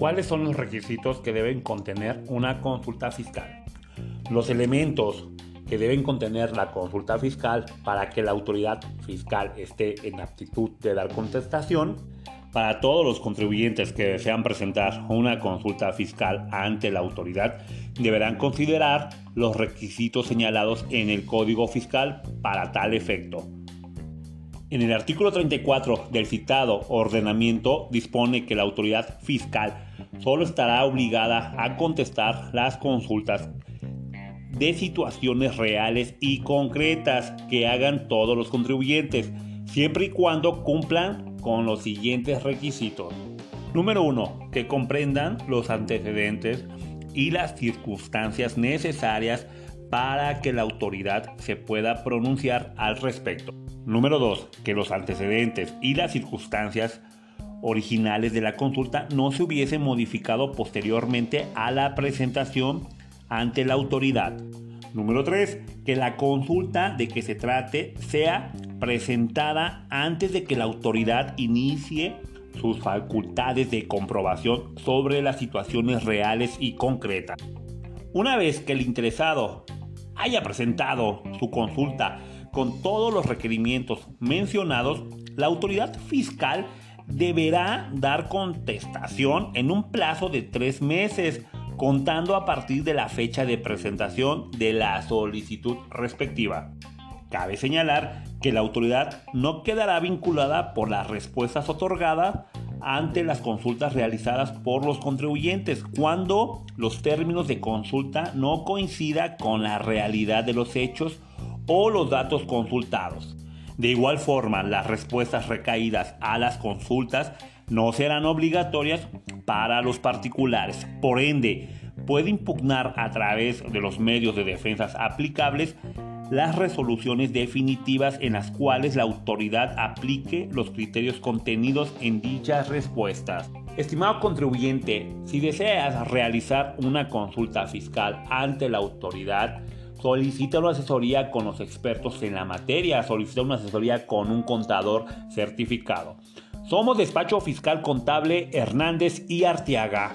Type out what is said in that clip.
¿Cuáles son los requisitos que deben contener una consulta fiscal? Los elementos que deben contener la consulta fiscal para que la autoridad fiscal esté en aptitud de dar contestación. Para todos los contribuyentes que desean presentar una consulta fiscal ante la autoridad, deberán considerar los requisitos señalados en el Código Fiscal para tal efecto. En el artículo 34 del citado ordenamiento dispone que la autoridad fiscal solo estará obligada a contestar las consultas de situaciones reales y concretas que hagan todos los contribuyentes, siempre y cuando cumplan con los siguientes requisitos. Número 1. Que comprendan los antecedentes y las circunstancias necesarias para que la autoridad se pueda pronunciar al respecto. Número 2. Que los antecedentes y las circunstancias originales de la consulta no se hubiesen modificado posteriormente a la presentación ante la autoridad. Número 3. Que la consulta de que se trate sea presentada antes de que la autoridad inicie sus facultades de comprobación sobre las situaciones reales y concretas. Una vez que el interesado haya presentado su consulta con todos los requerimientos mencionados, la autoridad fiscal deberá dar contestación en un plazo de tres meses, contando a partir de la fecha de presentación de la solicitud respectiva. Cabe señalar que la autoridad no quedará vinculada por las respuestas otorgadas ante las consultas realizadas por los contribuyentes cuando los términos de consulta no coincidan con la realidad de los hechos o los datos consultados. De igual forma, las respuestas recaídas a las consultas no serán obligatorias para los particulares. Por ende, puede impugnar a través de los medios de defensa aplicables las resoluciones definitivas en las cuales la autoridad aplique los criterios contenidos en dichas respuestas. Estimado contribuyente, si deseas realizar una consulta fiscal ante la autoridad, solicita una asesoría con los expertos en la materia, solicita una asesoría con un contador certificado. Somos Despacho Fiscal Contable Hernández y Arteaga.